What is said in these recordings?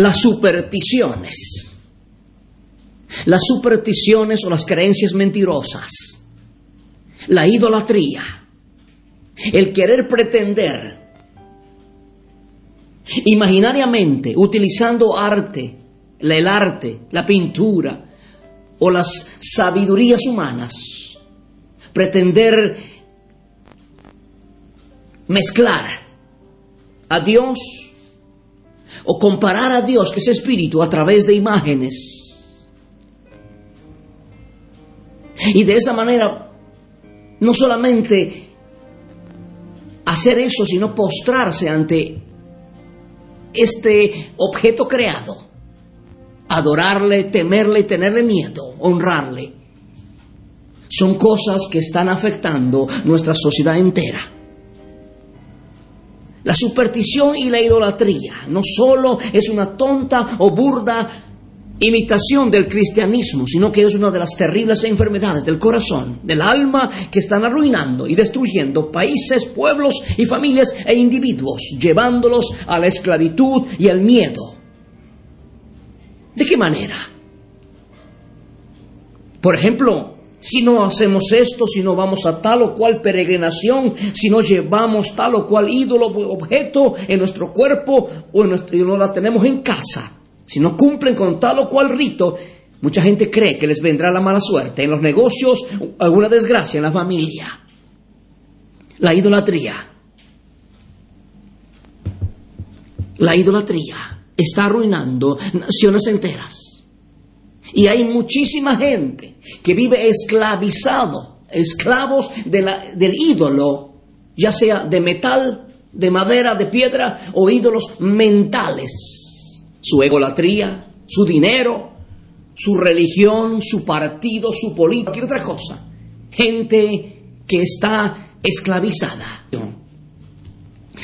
Las supersticiones. Las supersticiones o las creencias mentirosas. La idolatría. El querer pretender imaginariamente, utilizando arte, el arte, la pintura o las sabidurías humanas, pretender mezclar a Dios o comparar a Dios, que es espíritu, a través de imágenes. Y de esa manera, no solamente hacer eso, sino postrarse ante este objeto creado, adorarle, temerle, tenerle miedo, honrarle, son cosas que están afectando nuestra sociedad entera. La superstición y la idolatría no solo es una tonta o burda imitación del cristianismo, sino que es una de las terribles enfermedades del corazón, del alma, que están arruinando y destruyendo países, pueblos y familias e individuos, llevándolos a la esclavitud y al miedo. ¿De qué manera? Por ejemplo, si no hacemos esto, si no vamos a tal o cual peregrinación, si no llevamos tal o cual ídolo o objeto en nuestro cuerpo o en nuestro, y no la tenemos en casa, si no cumplen con tal o cual rito, mucha gente cree que les vendrá la mala suerte en los negocios, alguna desgracia en la familia. La idolatría. La idolatría está arruinando naciones enteras. Y hay muchísima gente que vive esclavizado, esclavos de la, del ídolo, ya sea de metal, de madera, de piedra o ídolos mentales. Su egolatría, su dinero, su religión, su partido, su política, cualquier otra cosa. Gente que está esclavizada.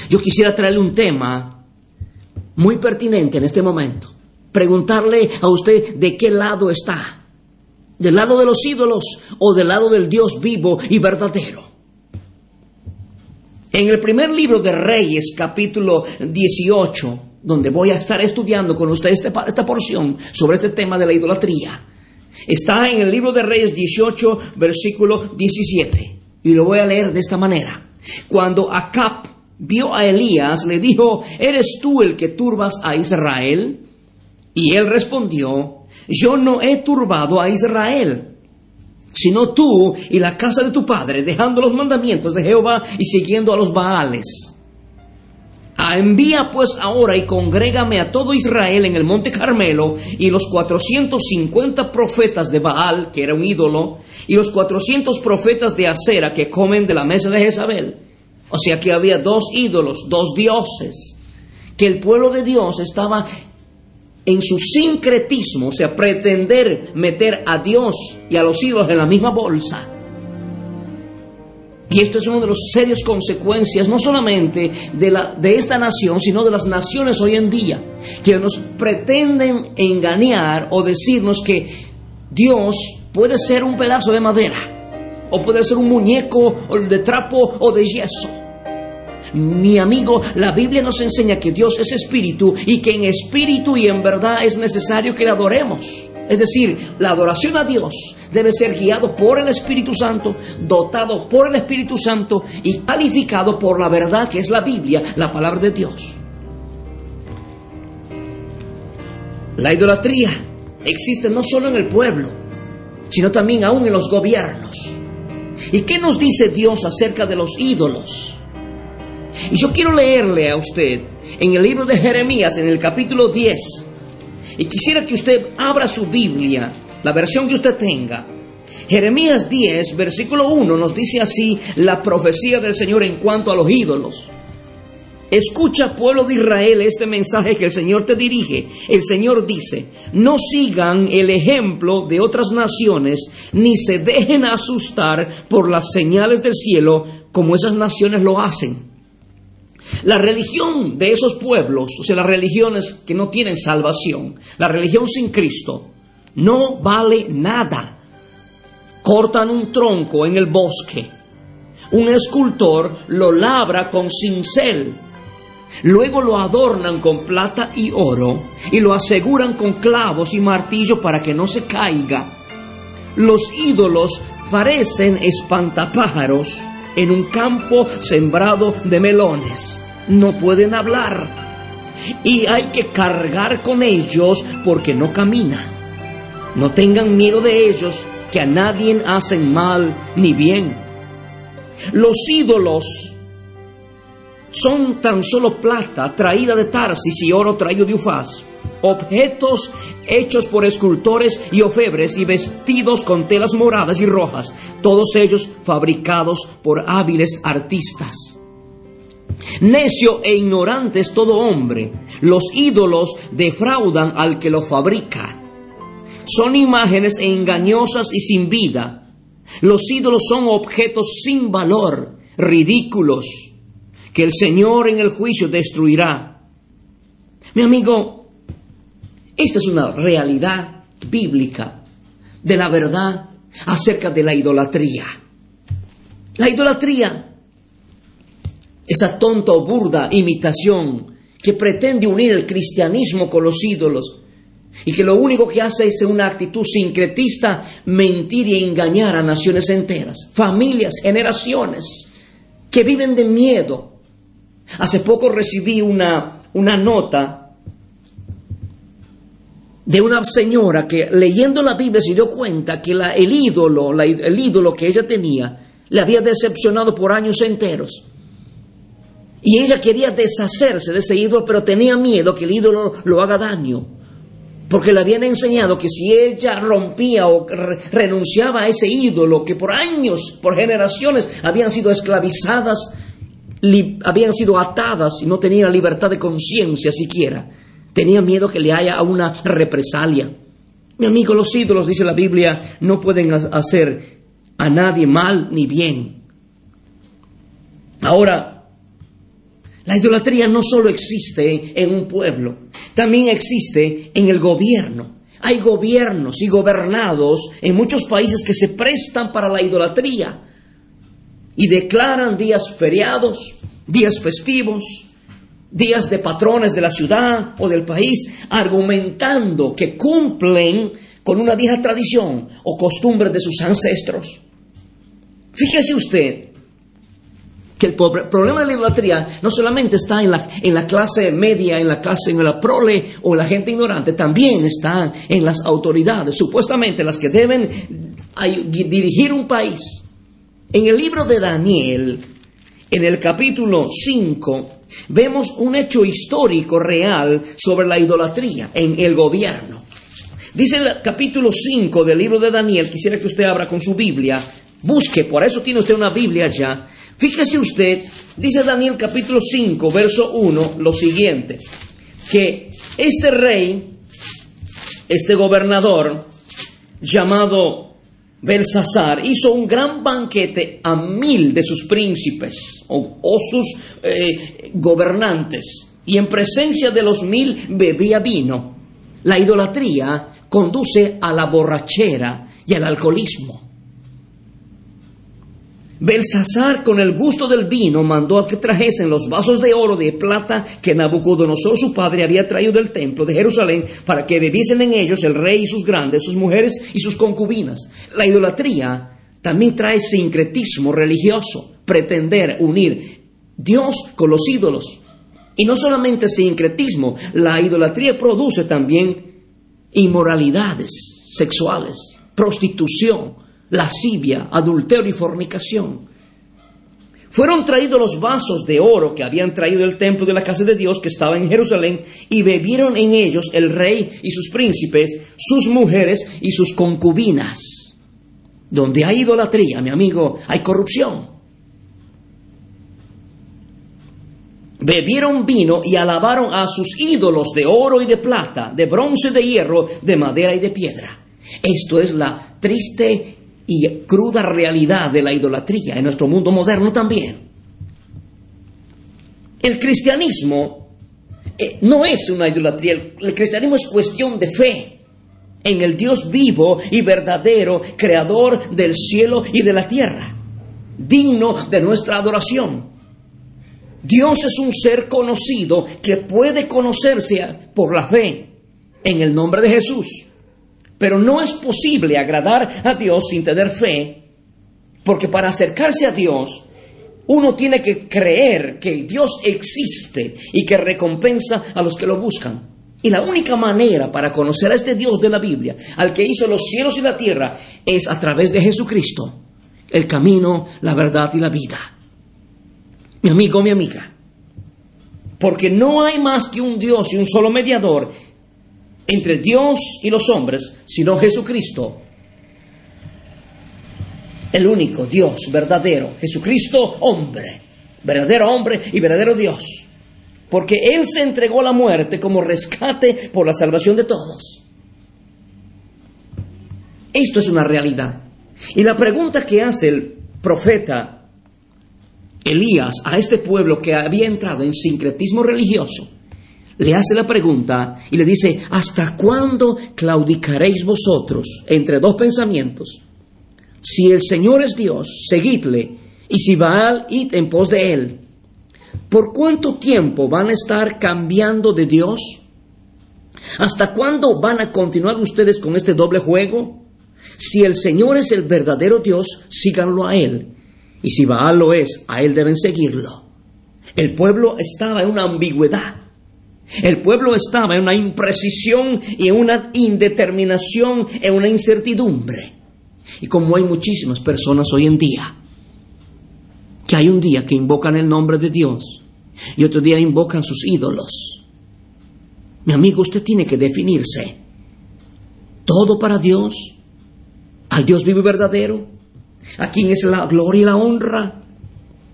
Yo quisiera traerle un tema muy pertinente en este momento preguntarle a usted de qué lado está. ¿Del lado de los ídolos o del lado del Dios vivo y verdadero? En el primer libro de Reyes, capítulo 18, donde voy a estar estudiando con usted esta, esta porción sobre este tema de la idolatría, está en el libro de Reyes 18, versículo 17. Y lo voy a leer de esta manera. Cuando Acap vio a Elías, le dijo, ¿eres tú el que turbas a Israel? Y él respondió, yo no he turbado a Israel, sino tú y la casa de tu padre, dejando los mandamientos de Jehová y siguiendo a los Baales. Ah, envía pues ahora y congrégame a todo Israel en el monte Carmelo y los 450 profetas de Baal, que era un ídolo, y los 400 profetas de Acera que comen de la mesa de Jezabel. O sea que había dos ídolos, dos dioses, que el pueblo de Dios estaba en su sincretismo, o sea, pretender meter a Dios y a los ídolos en la misma bolsa. Y esto es una de las serias consecuencias, no solamente de, la, de esta nación, sino de las naciones hoy en día, que nos pretenden engañar o decirnos que Dios puede ser un pedazo de madera, o puede ser un muñeco o de trapo o de yeso. Mi amigo, la Biblia nos enseña que Dios es espíritu y que en espíritu y en verdad es necesario que le adoremos. Es decir, la adoración a Dios debe ser guiado por el Espíritu Santo, dotado por el Espíritu Santo y calificado por la verdad que es la Biblia, la palabra de Dios. La idolatría existe no solo en el pueblo, sino también aún en los gobiernos. ¿Y qué nos dice Dios acerca de los ídolos? Y yo quiero leerle a usted en el libro de Jeremías, en el capítulo 10, y quisiera que usted abra su Biblia, la versión que usted tenga, Jeremías 10, versículo 1 nos dice así la profecía del Señor en cuanto a los ídolos. Escucha, pueblo de Israel, este mensaje que el Señor te dirige. El Señor dice, no sigan el ejemplo de otras naciones, ni se dejen asustar por las señales del cielo como esas naciones lo hacen. La religión de esos pueblos, o sea, las religiones que no tienen salvación, la religión sin Cristo, no vale nada cortan un tronco en el bosque. Un escultor lo labra con cincel. Luego lo adornan con plata y oro y lo aseguran con clavos y martillo para que no se caiga. Los ídolos parecen espantapájaros en un campo sembrado de melones. No pueden hablar y hay que cargar con ellos porque no caminan. No tengan miedo de ellos que a nadie hacen mal ni bien. Los ídolos son tan solo plata traída de Tarsis y oro traído de Ufaz, objetos hechos por escultores y ofebres y vestidos con telas moradas y rojas, todos ellos fabricados por hábiles artistas. Necio e ignorante es todo hombre, los ídolos defraudan al que lo fabrica son imágenes engañosas y sin vida. Los ídolos son objetos sin valor, ridículos, que el Señor en el juicio destruirá. Mi amigo, esta es una realidad bíblica de la verdad acerca de la idolatría. La idolatría, esa tonta o burda imitación que pretende unir el cristianismo con los ídolos, y que lo único que hace es una actitud sincretista, mentir y engañar a naciones enteras, familias, generaciones que viven de miedo. Hace poco recibí una, una nota de una señora que leyendo la Biblia se dio cuenta que la, el ídolo, el ídolo que ella tenía, le había decepcionado por años enteros. Y ella quería deshacerse de ese ídolo, pero tenía miedo que el ídolo lo haga daño. Porque le habían enseñado que si ella rompía o renunciaba a ese ídolo que por años, por generaciones habían sido esclavizadas, habían sido atadas y no tenía libertad de conciencia siquiera, tenía miedo que le haya una represalia. Mi amigo, los ídolos, dice la Biblia, no pueden hacer a nadie mal ni bien. Ahora, la idolatría no solo existe en un pueblo, también existe en el gobierno. Hay gobiernos y gobernados en muchos países que se prestan para la idolatría y declaran días feriados, días festivos, días de patrones de la ciudad o del país, argumentando que cumplen con una vieja tradición o costumbre de sus ancestros. Fíjese usted que el problema de la idolatría no solamente está en la, en la clase media, en la clase, en la prole o en la gente ignorante, también está en las autoridades, supuestamente las que deben dirigir un país. En el libro de Daniel, en el capítulo 5, vemos un hecho histórico real sobre la idolatría en el gobierno. Dice el capítulo 5 del libro de Daniel, quisiera que usted abra con su Biblia, busque, por eso tiene usted una Biblia ya, Fíjese usted, dice Daniel capítulo 5, verso 1, lo siguiente, que este rey, este gobernador llamado Belsasar, hizo un gran banquete a mil de sus príncipes o, sus eh, gobernantes, y en presencia de los mil bebía vino. La idolatría conduce a la borrachera y al alcoholismo. Belsasar, con el gusto del vino, mandó a que trajesen los vasos de oro de plata que Nabucodonosor su padre había traído del templo de Jerusalén para que bebiesen en ellos el rey y sus grandes, sus mujeres y sus concubinas. La idolatría también trae sincretismo religioso, pretender unir Dios con los ídolos. Y no solamente sincretismo, la idolatría produce también inmoralidades sexuales, prostitución, lascivia, adulterio y fornicación. Fueron traídos los vasos de oro que habían traído del templo de la casa de Dios que estaba en Jerusalén y bebieron en ellos el rey y sus príncipes, sus mujeres y sus concubinas. Donde hay idolatría, mi amigo, hay corrupción. Bebieron vino y alabaron a sus ídolos de oro y de plata, de bronce, de hierro, de madera y de piedra. Esto es la triste y cruda realidad de la idolatría en nuestro mundo moderno también. El cristianismo eh, no es una idolatría, el cristianismo es cuestión de fe en el Dios vivo y verdadero, creador del cielo y de la tierra, digno de nuestra adoración. Dios es un ser conocido que puede conocerse por la fe en el nombre de Jesús. Pero no es posible agradar a Dios sin tener fe, porque para acercarse a Dios uno tiene que creer que Dios existe y que recompensa a los que lo buscan. Y la única manera para conocer a este Dios de la Biblia, al que hizo los cielos y la tierra, es a través de Jesucristo, el camino, la verdad y la vida. Mi amigo, mi amiga, porque no hay más que un Dios y un solo mediador entre Dios y los hombres, sino Jesucristo, el único Dios verdadero, Jesucristo hombre, verdadero hombre y verdadero Dios, porque Él se entregó a la muerte como rescate por la salvación de todos. Esto es una realidad. Y la pregunta que hace el profeta Elías a este pueblo que había entrado en sincretismo religioso, le hace la pregunta y le dice, ¿hasta cuándo claudicaréis vosotros entre dos pensamientos? Si el Señor es Dios, seguidle, y si Baal, id en pos de él. ¿Por cuánto tiempo van a estar cambiando de Dios? ¿Hasta cuándo van a continuar ustedes con este doble juego? Si el Señor es el verdadero Dios, síganlo a Él. Y si Baal lo es, a Él deben seguirlo. El pueblo estaba en una ambigüedad. El pueblo estaba en una imprecisión y en una indeterminación, en una incertidumbre. Y como hay muchísimas personas hoy en día, que hay un día que invocan el nombre de Dios y otro día invocan sus ídolos. Mi amigo, usted tiene que definirse. Todo para Dios, al Dios vivo y verdadero, a quien es la gloria y la honra.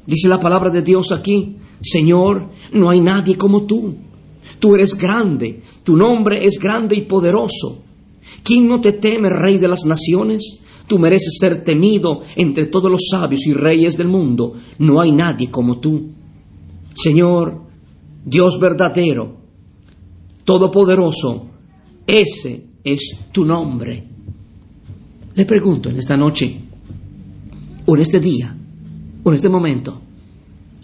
Dice la palabra de Dios aquí, Señor, no hay nadie como tú. Tú eres grande, tu nombre es grande y poderoso. ¿Quién no te teme, Rey de las Naciones? Tú mereces ser temido entre todos los sabios y reyes del mundo. No hay nadie como tú. Señor, Dios verdadero, todopoderoso, ese es tu nombre. Le pregunto en esta noche, o en este día, o en este momento,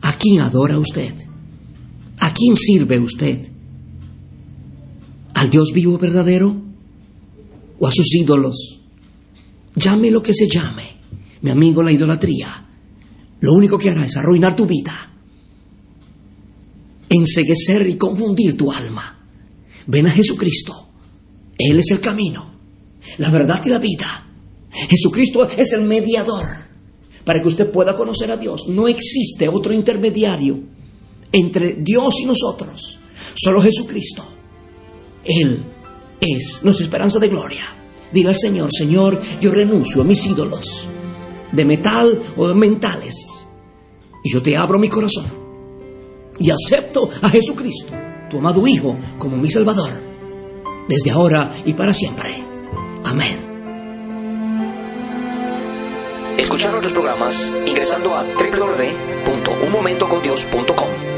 ¿a quién adora usted? ¿A quién sirve usted? ¿Al Dios vivo verdadero? ¿O a sus ídolos? Llame lo que se llame, mi amigo, la idolatría. Lo único que hará es arruinar tu vida, enseguecer y confundir tu alma. Ven a Jesucristo. Él es el camino, la verdad y la vida. Jesucristo es el mediador para que usted pueda conocer a Dios. No existe otro intermediario entre Dios y nosotros, solo Jesucristo. Él es nuestra esperanza de gloria. Diga al Señor, Señor, yo renuncio a mis ídolos, de metal o de mentales, y yo te abro mi corazón y acepto a Jesucristo, tu amado Hijo, como mi Salvador, desde ahora y para siempre. Amén. Escuchar nuestros programas ingresando a www.unmomentocondios.com.